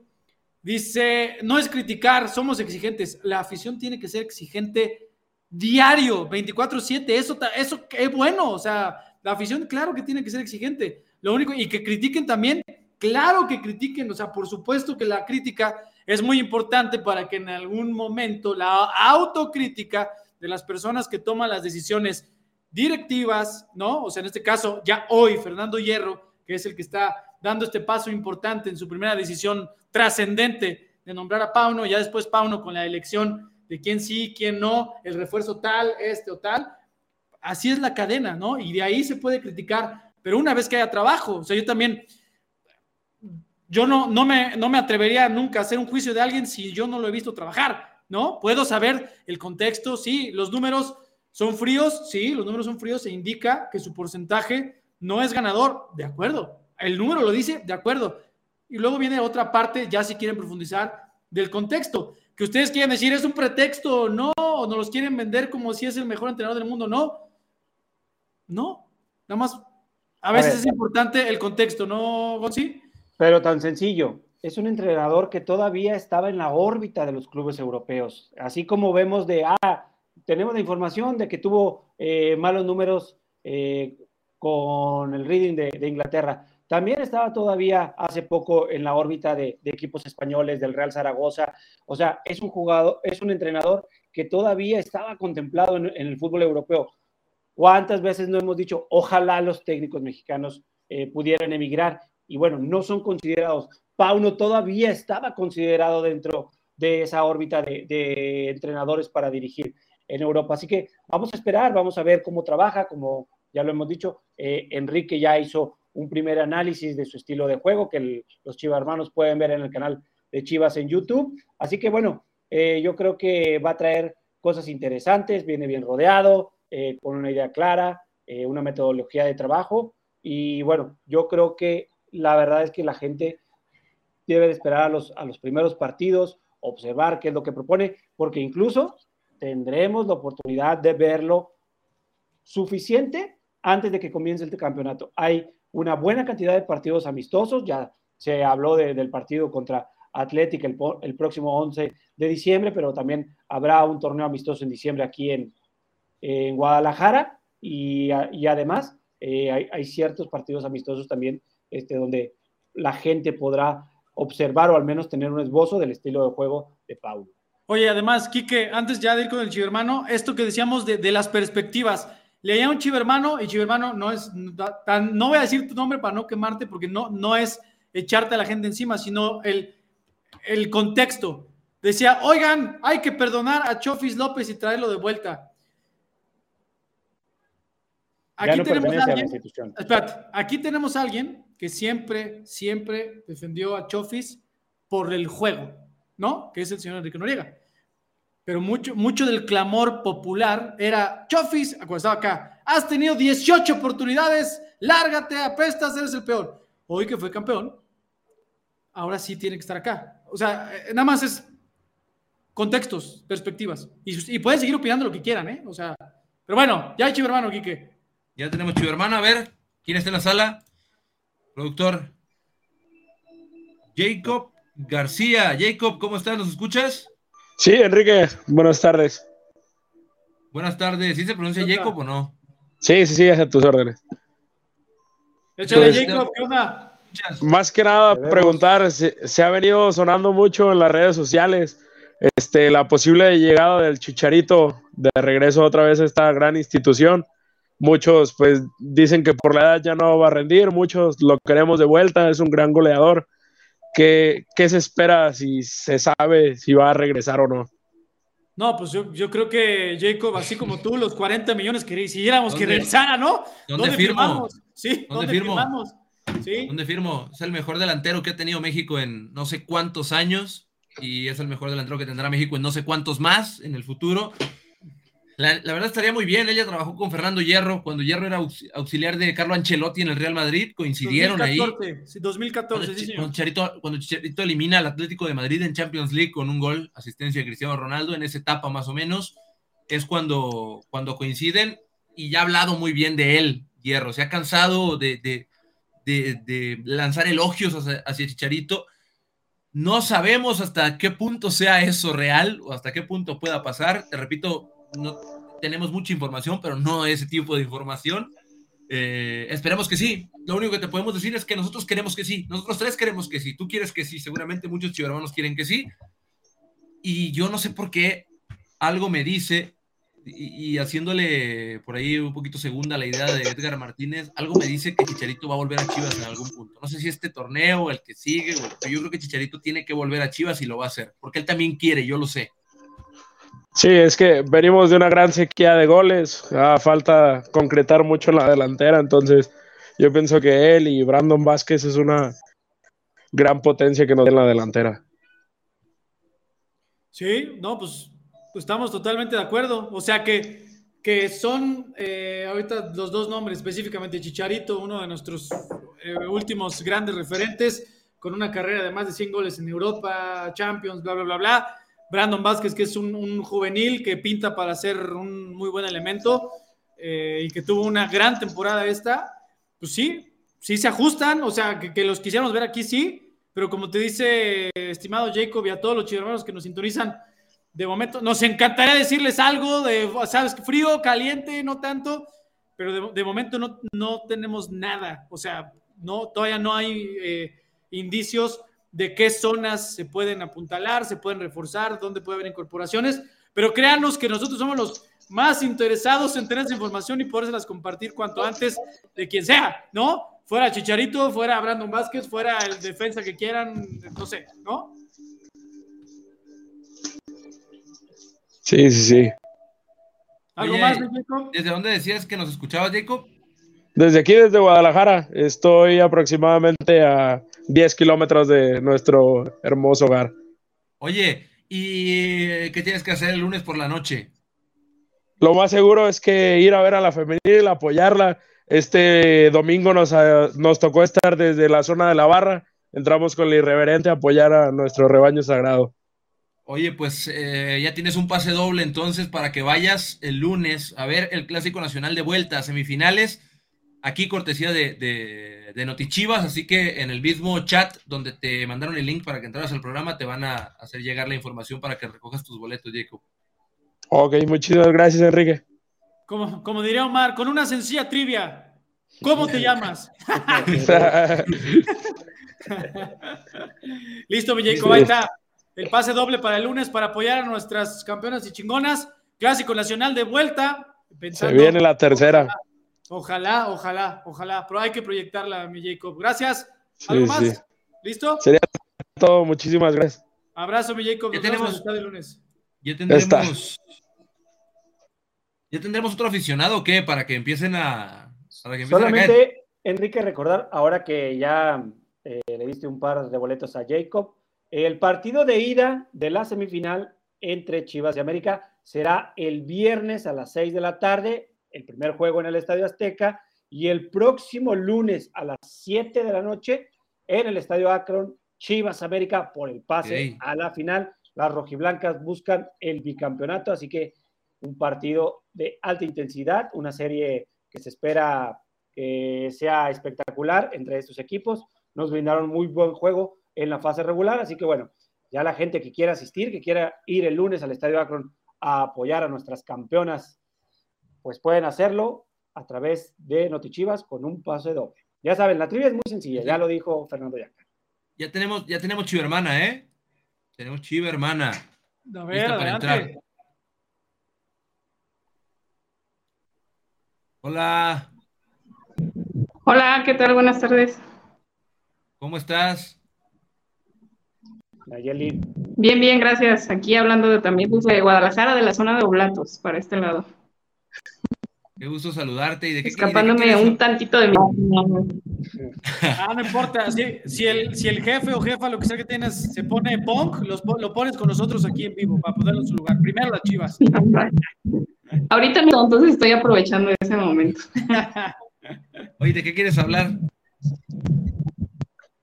Dice, no es criticar, somos exigentes. La afición tiene que ser exigente diario, 24/7. Eso, eso es bueno. O sea, la afición, claro que tiene que ser exigente. Lo único, y que critiquen también, claro que critiquen. O sea, por supuesto que la crítica es muy importante para que en algún momento la autocrítica de las personas que toman las decisiones directivas, ¿no? O sea, en este caso, ya hoy, Fernando Hierro, que es el que está dando este paso importante en su primera decisión trascendente de nombrar a Pauno, ya después Pauno con la elección de quién sí, quién no, el refuerzo tal, este o tal. Así es la cadena, ¿no? Y de ahí se puede criticar, pero una vez que haya trabajo, o sea, yo también, yo no, no, me, no me atrevería nunca a hacer un juicio de alguien si yo no lo he visto trabajar, ¿no? Puedo saber el contexto, sí, los números son fríos, sí, los números son fríos, se indica que su porcentaje no es ganador, de acuerdo, el número lo dice, de acuerdo. Y luego viene otra parte, ya si quieren profundizar, del contexto. Que ustedes quieren decir es un pretexto, no, o nos los quieren vender como si es el mejor entrenador del mundo, no. No, nada más. A veces es importante el contexto, ¿no, Gonzi? Pero tan sencillo. Es un entrenador que todavía estaba en la órbita de los clubes europeos. Así como vemos de, ah, tenemos la información de que tuvo eh, malos números eh, con el Reading de Inglaterra también estaba todavía hace poco en la órbita de, equipos españoles del Real Zaragoza. O sea, es un jugador, es un entrenador que todavía estaba contemplado en, el fútbol europeo. ¿Cuántas veces no hemos dicho, ojalá los técnicos mexicanos eh, pudieran emigrar? Y bueno, no son considerados. Pauno todavía estaba considerado dentro de esa órbita de, entrenadores para dirigir en Europa. Así que vamos a esperar, vamos a ver cómo trabaja, como ya lo hemos dicho, eh, Enrique ya hizo un primer análisis de su estilo de juego que los Chivas hermanos pueden ver en el canal de Chivas en YouTube. Así que bueno, eh, yo creo que va a traer cosas interesantes, viene bien rodeado, eh, con una idea clara, eh, una metodología de trabajo. Y bueno, yo creo que la verdad es que la gente debe de esperar a los, a los primeros partidos, observar qué es lo que propone, porque incluso tendremos la oportunidad de verlo suficiente antes de que comience el campeonato. Hay una buena cantidad de partidos amistosos, ya se habló del partido contra Athletic el, próximo 11 de diciembre, pero también habrá un torneo amistoso en diciembre aquí en, en Guadalajara y, además eh, hay, ciertos partidos amistosos también este, donde la gente podrá observar o al menos tener un esbozo del estilo de juego de Paulo. Oye, además, Quique, antes ya de ir con el chivermano, esto que decíamos de, de las perspectivas, leía un chivermano y chivermano no es tan, no voy a decir tu nombre para no quemarte porque no, no es echarte a la gente encima, sino el, el contexto. Decía, oigan, hay que perdonar a Chofis López y traerlo de vuelta. Aquí tenemos a alguien, aquí tenemos a alguien que siempre, siempre defendió a Chofis por el juego, ¿no? Que es el señor Enrique Noriega pero mucho, mucho del clamor popular era, Chofis, cuando estaba acá, has tenido 18 oportunidades, lárgate, apestas, eres el peor. Hoy que fue campeón, ahora sí tiene que estar acá. O sea, eh, nada más es contextos, perspectivas. Y, pueden seguir opinando lo que quieran, ¿eh? O sea, pero bueno, ya hay chivo hermano, Quique. Ya tenemos chivo hermano, a ver, ¿quién está en la sala? Productor. Jacob García. Jacob, ¿cómo estás? ¿Nos escuchas? Sí, Enrique, buenas tardes. Buenas tardes. ¿Sí se pronuncia Jacob o no? Sí, sí, sí, a tus órdenes. Échale, pues, Jacob, ¿qué onda? Más que nada, preguntar, se, ha venido sonando mucho en las redes sociales este, la posible llegada del Chicharito de regreso otra vez a esta gran institución. Muchos pues dicen que por la edad ya no va a rendir, muchos lo queremos de vuelta, es un gran goleador. ¿Qué, se espera si se sabe si va a regresar o no? No, pues yo, creo que Jacob, así como tú, los 40 millones que quisiéramos que regresara, ¿no? ¿Dónde, firmamos? Sí, ¿dónde, firmamos? ¿Sí? ¿Dónde firmo? Es el mejor delantero que ha tenido México en no sé cuántos años. y es el mejor delantero que tendrá México en no sé cuántos más en el futuro. La, verdad estaría muy bien. Ella trabajó con Fernando Hierro cuando Hierro era auxiliar de Carlo Ancelotti en el Real Madrid. Coincidieron 2014, ahí. Sí, 2014, cuando, sí, cuando, Chicharito, cuando, Chicharito, elimina al Atlético de Madrid en Champions League con un gol, asistencia de Cristiano Ronaldo, en esa etapa más o menos, es cuando, cuando coinciden. Y ya ha hablado muy bien de él, Hierro. Se ha cansado de, de, de, lanzar elogios hacia Chicharito no sabemos hasta qué punto sea eso real o hasta qué punto pueda pasar. Te repito, no tenemos mucha información, pero no ese tipo de información. Eh, esperemos que sí. Lo único que te podemos decir es que nosotros queremos que sí. Nosotros tres queremos que sí. Tú quieres que sí. Seguramente muchos chivermanos quieren que sí. Y yo no sé por qué algo me dice y, haciéndole por ahí un poquito segunda la idea de Edgar Martínez, algo me dice que Chicharito va a volver a Chivas en algún punto. No sé si este torneo, el que sigue, pero yo creo que Chicharito tiene que volver a Chivas y lo va a hacer, porque él también quiere, yo lo sé. Sí, es que venimos de una gran sequía de goles, a falta concretar mucho en la delantera, entonces yo pienso que él y Brandon Vázquez es una gran potencia que nos da en la delantera. Sí, no, pues pues estamos totalmente de acuerdo. O sea que, que son eh, ahorita los dos nombres, específicamente Chicharito, uno de nuestros eh, últimos grandes referentes, con una carrera de más de 100 goles en Europa, Champions, bla, bla, bla, bla. Brandon Vázquez, que es un, juvenil que pinta para ser un muy buen elemento eh, y que tuvo una gran temporada esta. Pues sí, sí se ajustan, o sea, que, que los quisiéramos ver aquí, sí, pero como te dice, estimado Jacob, y a todos los chivermanos que nos sintonizan, de momento, nos encantaría decirles algo de, ¿sabes? Frío, caliente, no tanto, pero de, momento no, no, tenemos nada. O sea, no, todavía no hay eh, indicios de qué zonas se pueden apuntalar, se pueden reforzar, dónde puede haber incorporaciones, pero créanos que nosotros somos los más interesados en tener esa información y las compartir cuanto antes de quien sea, ¿no? Fuera Chicharito, fuera Brandon Vázquez, fuera el defensa que quieran, no sé, ¿no? Sí, sí, sí. ¿Algo más, Jacob? ¿Desde dónde decías que nos escuchabas, Jacob? Desde aquí, desde Guadalajara. Estoy aproximadamente a 10 kilómetros de nuestro hermoso hogar. Oye, ¿y qué tienes que hacer el lunes por la noche? Lo más seguro es que ir a ver a la femenil, apoyarla. Este domingo nos, nos tocó estar desde la zona de la barra. Entramos con la irreverente a apoyar a nuestro rebaño sagrado. Oye, pues eh, ya tienes un pase doble entonces para que vayas el lunes a ver el Clásico Nacional de vuelta, semifinales, aquí cortesía de, de, Notichivas, así que en el mismo chat donde te mandaron el link para que entraras al programa, te van a hacer llegar la información para que recojas tus boletos, Jacob. Ok, muchísimas gracias, Enrique. Como, como diría Omar, con una sencilla trivia, ¿cómo te llamas? [LAUGHS] Listo, mi Jacob, ahí está el pase doble para el lunes para apoyar a nuestras campeonas y chingonas. Clásico Nacional de vuelta. Se viene la tercera. Ojalá, ojalá, ojalá. Pero hay que proyectarla, mi Jacob. Gracias. ¿Algo más? ¿Listo? Sería todo. Muchísimas gracias. Abrazo, mi Jacob. Ya tenemos el lunes. Ya tendremos. Ya tendremos otro aficionado, ¿o ¿qué? Para que empiecen a. Solamente, Enrique, recordar, ahora que ya eh, le diste un par de boletos a Jacob, el partido de ida de la semifinal entre Chivas y América será el viernes a las 6 de la tarde, el primer juego en el Estadio Azteca, y el próximo lunes a las 7 de la noche en el Estadio Akron, Chivas América por el pase a la final. Las rojiblancas buscan el bicampeonato, así que un partido de alta intensidad, una serie que se espera que sea espectacular entre estos equipos. Nos brindaron muy buen juego en la fase regular. Así que bueno, ya la gente que quiera asistir, que quiera ir el lunes al Estadio Akron a apoyar a nuestras campeonas, pues pueden hacerlo a través de Notichivas con un pase doble. Ya saben, la trivia es muy sencilla, ya lo dijo Fernando Yaca. Ya tenemos, ya tenemos chiva hermana, ¿eh? Tenemos chiva hermana. A ver, para entrar. Hola. Hola, ¿qué tal? Buenas tardes. ¿Cómo estás? Bien, bien, gracias. Aquí hablando de, también de Guadalajara, de la zona de Oblatos, para este lado. Qué gusto saludarte. ¿Y de qué, Escapándome de qué un tantito de mi. Ah, no importa. Si, si, el, si el jefe o jefa, lo que sea que tienes, se pone punk, los, lo pones con nosotros aquí en vivo para ponerlo en su lugar. Primero las chivas. [LAUGHS] Ahorita no, entonces estoy aprovechando ese momento. [LAUGHS] Oye, ¿de qué quieres hablar?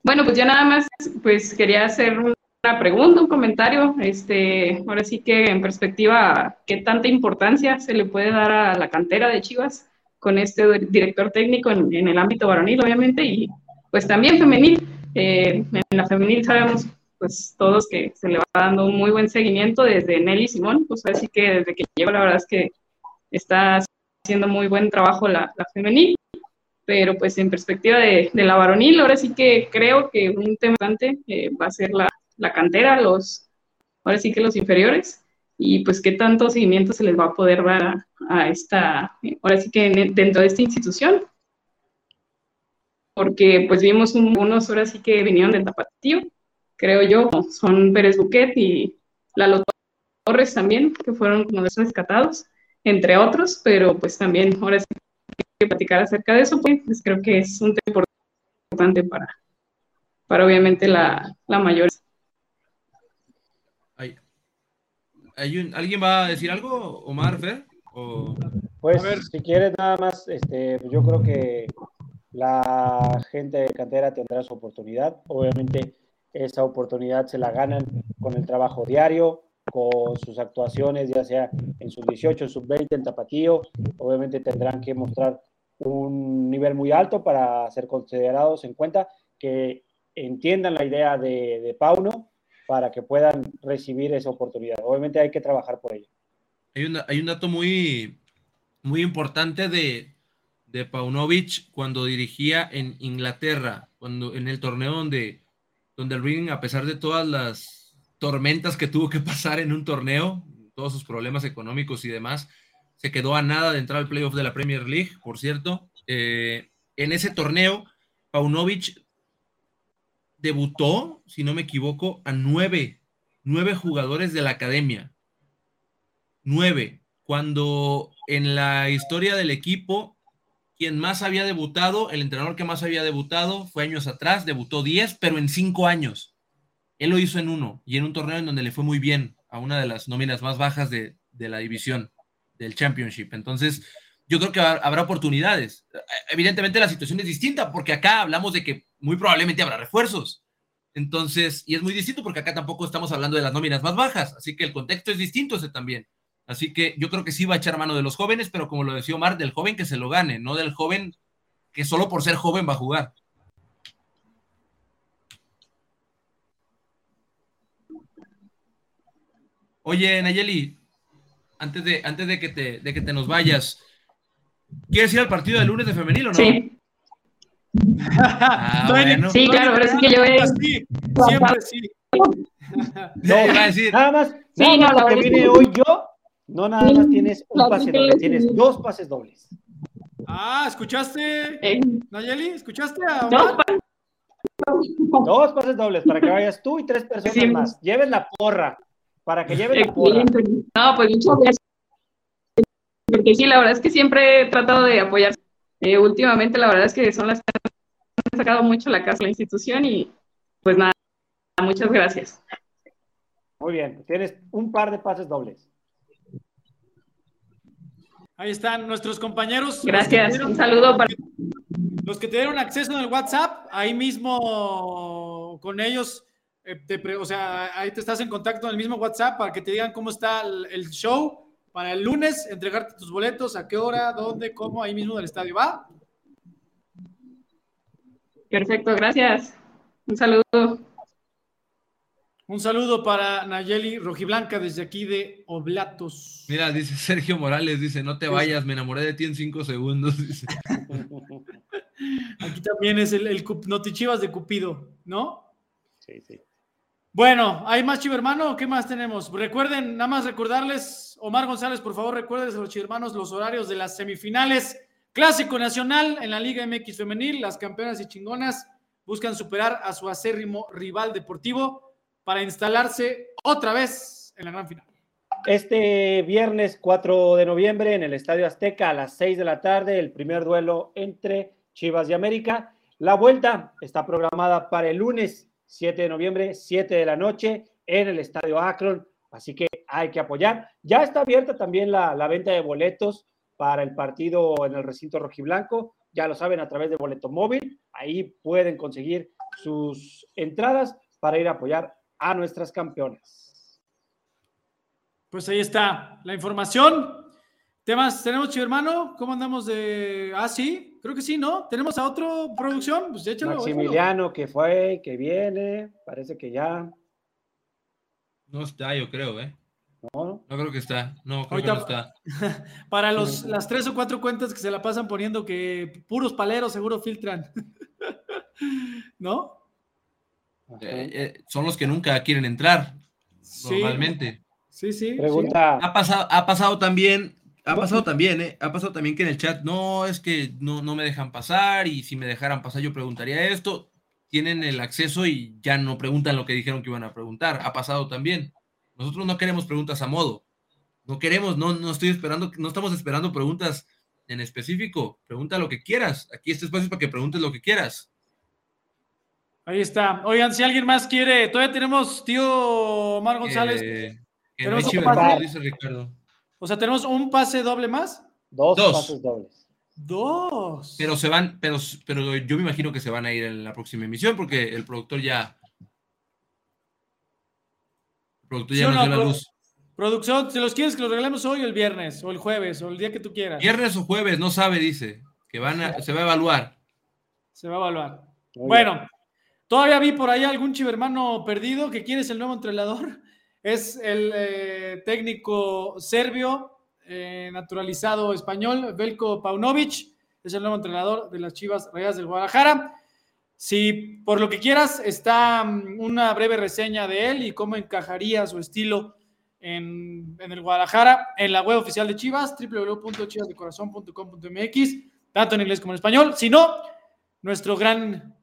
Bueno, pues yo nada más pues quería hacer una pregunta, un comentario. Este, ahora sí que en perspectiva, ¿qué tanta importancia se le puede dar a la cantera de Chivas con este director técnico en, el ámbito varonil, obviamente, y pues también femenil? Eh, en la femenil sabemos pues todos que se le va dando un muy buen seguimiento desde Nelly Simón, pues así que desde que llegó la verdad es que está haciendo muy buen trabajo la, la femenil pero pues en perspectiva de, la varonil, ahora sí que creo que un tema importante eh, va a ser la, la, cantera, los, ahora sí que los inferiores, y pues qué tanto seguimiento se les va a poder dar a, esta, ahora sí que dentro de esta institución, porque pues vimos unos ahora sí que vinieron del tapatío, creo yo, son Pérez Buquet y Lalo Torres también, que fueron como de esos rescatados, entre otros, pero pues también ahora sí que platicar acerca de eso, pues, pues, creo que es un tema importante para, para obviamente la, la mayor. ¿Alguien va a decir algo, Omar, Fer? O... Pues si quieres nada más, este, yo creo que la gente de cantera tendrá su oportunidad. Obviamente esa oportunidad se la ganan con el trabajo diario, con sus actuaciones, ya sea en sub 18, sub 20, en tapatío. Obviamente tendrán que mostrar un nivel muy alto para ser considerados en cuenta, que entiendan la idea de, de Pauno para que puedan recibir esa oportunidad. Obviamente hay que trabajar por ello. Hay, hay un dato muy, muy importante de, de Paunovic cuando dirigía en Inglaterra, cuando en el torneo donde, donde el Ring, a pesar de todas las tormentas que tuvo que pasar en un torneo, todos sus problemas económicos y demás, se quedó a nada de entrar al playoff de la Premier League, por cierto. Eh, en ese torneo, Paunovic debutó, si no me equivoco, a nueve, nueve jugadores de la academia. Nueve. Cuando en la historia del equipo, quien más había debutado, el entrenador que más había debutado fue años atrás, debutó diez, pero en cinco años. Él lo hizo en uno y en un torneo en donde le fue muy bien a una de las nóminas más bajas de la división del Championship. Entonces, yo creo que habrá oportunidades. Evidentemente la situación es distinta porque acá hablamos de que muy probablemente habrá refuerzos. Entonces, y es muy distinto porque acá tampoco estamos hablando de las nóminas más bajas, así que el contexto es distinto ese también. Así que yo creo que sí va a echar mano de los jóvenes, pero como lo decía Omar, del joven que se lo gane, no del joven que solo por ser joven va a jugar. Oye, Nayeli, antes de, antes de, que, te, de que te nos vayas, ¿quieres ir al partido del lunes de femenil o no? Sí. Ah, bueno. Sí, claro, pero es que yo he... Sí, siempre sí. [LAUGHS] No, iba a decir. Nada más, Sí, nada no, más la que verdad viene es hoy yo, no nada más tienes un pase doble, es tienes dos pases dobles. Ah, ¿escuchaste, Eh, Nayeli? ¿Escuchaste a no? Dos pases dobles para que vayas tú y tres personas Sí. más. Lleves la porra, para que lleves la porra. No, pues muchas gracias. Porque sí, la verdad es que siempre he tratado de apoyar. Eh, últimamente, la verdad es que son las que han sacado mucho la casa la institución y pues nada, muchas gracias. Muy bien, tienes un par de pases dobles. Ahí están nuestros compañeros. Gracias. Un saludo para Los que te dieron acceso en el WhatsApp, ahí mismo con ellos, eh, te o sea, ahí te estás en contacto en el mismo WhatsApp para que te digan cómo está el, el show para el lunes, entregarte tus boletos, a qué hora, dónde, cómo, ahí mismo del estadio, ¿va? Perfecto, gracias. Un saludo. Un saludo para Nayeli Rojiblanca desde aquí de Oblatos. Mira, dice Sergio Morales, dice, no te vayas, me enamoré de ti en cinco segundos. dice. [LAUGHS] Aquí también es el, el Notichivas de Cupido, ¿no? Sí, sí. Bueno, ¿hay más chivermano? ¿Qué más tenemos? Recuerden, nada más recordarles, Omar González, por favor, recuerden a los chivermanos los horarios de las semifinales. Clásico Nacional en la Liga MX Femenil, las campeonas y chingonas buscan superar a su acérrimo rival deportivo para instalarse otra vez en la gran final. Este viernes 4 de noviembre en el Estadio Azteca a las 6 de la tarde, el primer duelo entre Chivas y América. La vuelta está programada para el lunes 7 de noviembre, 7 de la noche, en el Estadio Akron. Así que hay que apoyar. Ya está abierta también la, la venta de boletos para el partido en el recinto rojiblanco. Ya lo saben a través de boleto móvil. Ahí pueden conseguir sus entradas para ir a apoyar a nuestras campeonas. Pues ahí está la información. Temas, ¿tenemos chivo hermano? ¿Cómo andamos de.? Ah, sí, creo que sí, ¿no? ¿Tenemos a otro producción? Pues échalo. Maximiliano, que fue, que viene, parece que ya. No está, yo creo, ¿eh? No, no creo que está. No, creo que no está. [LAUGHS] Para los, las tres o cuatro cuentas que se la pasan poniendo que puros paleros seguro filtran. [LAUGHS] ¿No? Eh, eh, son los que nunca quieren entrar. Normalmente. Sí, sí. Pregunta. Ha pasado, ha pasado también, ha pasado también, ¿eh? Ha pasado también que en el chat, no, es que no, no me dejan pasar y si me dejaran pasar yo preguntaría esto. Tienen el acceso y ya no preguntan lo que dijeron que iban a preguntar. Ha pasado también. Nosotros no queremos preguntas a modo. No queremos, no, no estoy esperando, no estamos esperando preguntas en específico. Pregunta lo que quieras. Aquí este espacio es para que preguntes lo que quieras. Ahí está. Oigan, si alguien más quiere, todavía tenemos tío Omar González. Eh, que Tenemos no dice Ricardo. O sea, tenemos un pase doble más. Dos, Dos. pases dobles. Dos. Pero se van, pero, pero yo me imagino que se van a ir en la próxima emisión porque el productor ya. El productor ¿Sí ya o nos no, dio la pro- luz. Producción, si los quieres que los regalemos hoy o el viernes, o el jueves, o el día que tú quieras. Viernes o jueves, no sabe, dice. Que van a, se va a evaluar. Se va a evaluar. Muy bueno, todavía vi por ahí algún chivermano perdido que quién es el nuevo entrenador. Es el eh, técnico serbio, eh, naturalizado español, Belko Paunovic. Es el nuevo entrenador de las Chivas Rayadas del Guadalajara. Si por lo que quieras está mm, una breve reseña de él y cómo encajaría su estilo en, el Guadalajara, en la web oficial de Chivas, www.chivasdecorazon.com.mx, tanto en inglés como en español. Si no, nuestro gran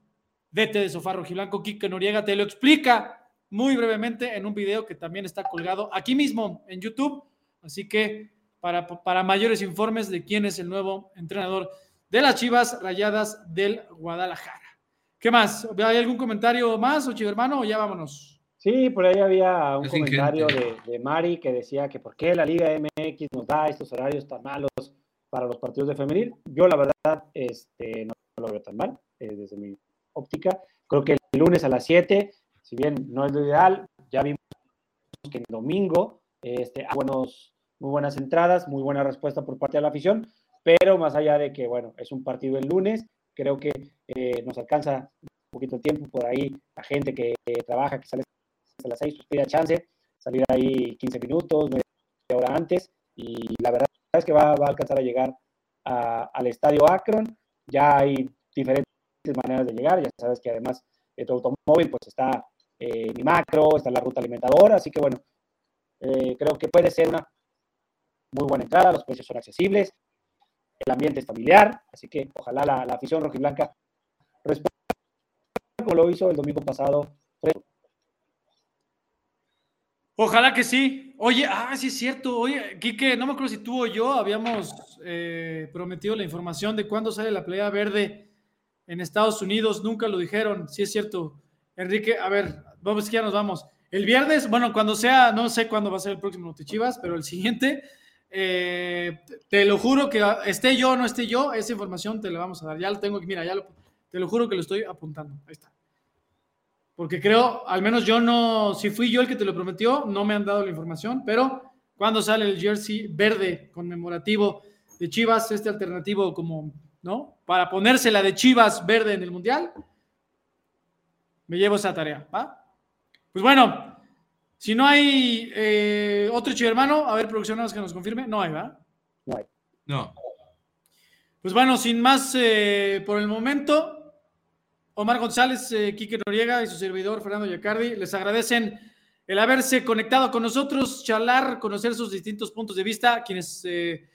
DT de Sofá Rojiblanco, Kike Noriega, te lo explica muy brevemente en un video que también está colgado aquí mismo en YouTube. Así que para, para mayores informes de quién es el nuevo entrenador de las Chivas Rayadas del Guadalajara. ¿Qué más? ¿Hay algún comentario más, Ochivo hermano, o ya vámonos? Sí, por ahí había un Es comentario de Mari que decía que por qué la Liga MX nos da estos horarios tan malos para los partidos de femenil. Yo la verdad este, no lo veo tan mal eh, desde mi óptica. Creo que el lunes a las 7, si bien no es lo ideal, ya vimos que el domingo este, hay buenos, muy buenas entradas, muy buena respuesta por parte de la afición, pero más allá de que, bueno, es un partido el lunes, creo que eh, nos alcanza un poquito de tiempo por ahí la gente que eh, trabaja, que sale a las 6, pues pida chance, salir ahí 15 minutos, media hora antes, y la verdad es que va, va a alcanzar a llegar al estadio Akron. Ya hay diferentes maneras de llegar, ya sabes que además de tu automóvil, pues está eh, mi macro, está la ruta alimentadora, así que bueno, eh, creo que puede ser una muy buena entrada, los precios son accesibles, el ambiente es familiar, así que ojalá la, la afición rojiblanca responda como lo hizo el domingo pasado Ojalá que sí. Oye, ah, sí es cierto. Oye, Quique, no me acuerdo si tú o yo habíamos eh, prometido la información de cuándo sale la playa verde en Estados Unidos. Nunca lo dijeron. Sí es cierto. Enrique, a ver, vamos ya nos vamos. El viernes, bueno, cuando sea, no sé cuándo va a ser el próximo Notichivas, pero el siguiente, eh, te lo juro que esté yo o no esté yo, esa información te la vamos a dar. Ya lo tengo mira, ya lo, te lo juro que lo estoy apuntando. Ahí está. Porque creo, al menos yo no, si fui yo el que te lo prometió, no me han dado la información, pero cuando sale el jersey verde conmemorativo de Chivas, este alternativo como, ¿no? Para ponérsela de Chivas verde en el Mundial, me llevo esa tarea, ¿va? Pues bueno, si no hay eh, otro chivermano, a ver, produccionados que nos confirme, no hay, ¿va? No hay. No. Pues bueno, sin más eh, por el momento, Omar González, eh, Quique Noriega y su servidor Fernando Yacardi les agradecen el haberse conectado con nosotros, charlar, conocer sus distintos puntos de vista, quienes eh,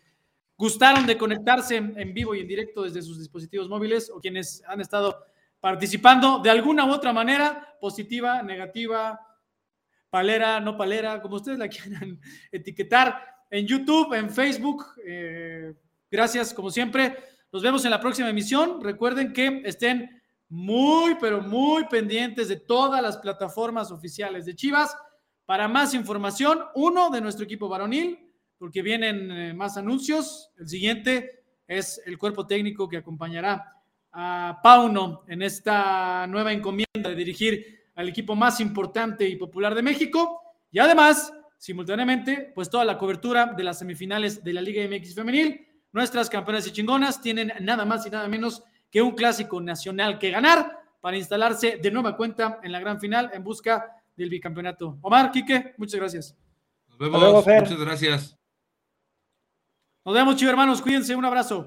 gustaron de conectarse en, en vivo y en directo desde sus dispositivos móviles o quienes han estado participando de alguna u otra manera, positiva, negativa, palera, no palera, como ustedes la [LAUGHS] quieran etiquetar, en YouTube, en Facebook. Eh, gracias, como siempre. Nos vemos en la próxima emisión. Recuerden que estén muy, pero muy pendientes de todas las plataformas oficiales de Chivas. Para más información, uno de nuestro equipo varonil, porque vienen eh, más anuncios. El siguiente es el cuerpo técnico que acompañará a Pauno en esta nueva encomienda de dirigir al equipo más importante y popular de México. Y además, simultáneamente, pues toda la cobertura de las semifinales de la Liga MX Femenil. Nuestras campeonas y chingonas tienen nada más y nada menos que un clásico nacional que ganar para instalarse de nueva cuenta en la gran final en busca del bicampeonato. Omar, Quique, muchas gracias. Nos vemos. muchas gracias. Nos vemos, chicos hermanos. Cuídense. Un abrazo.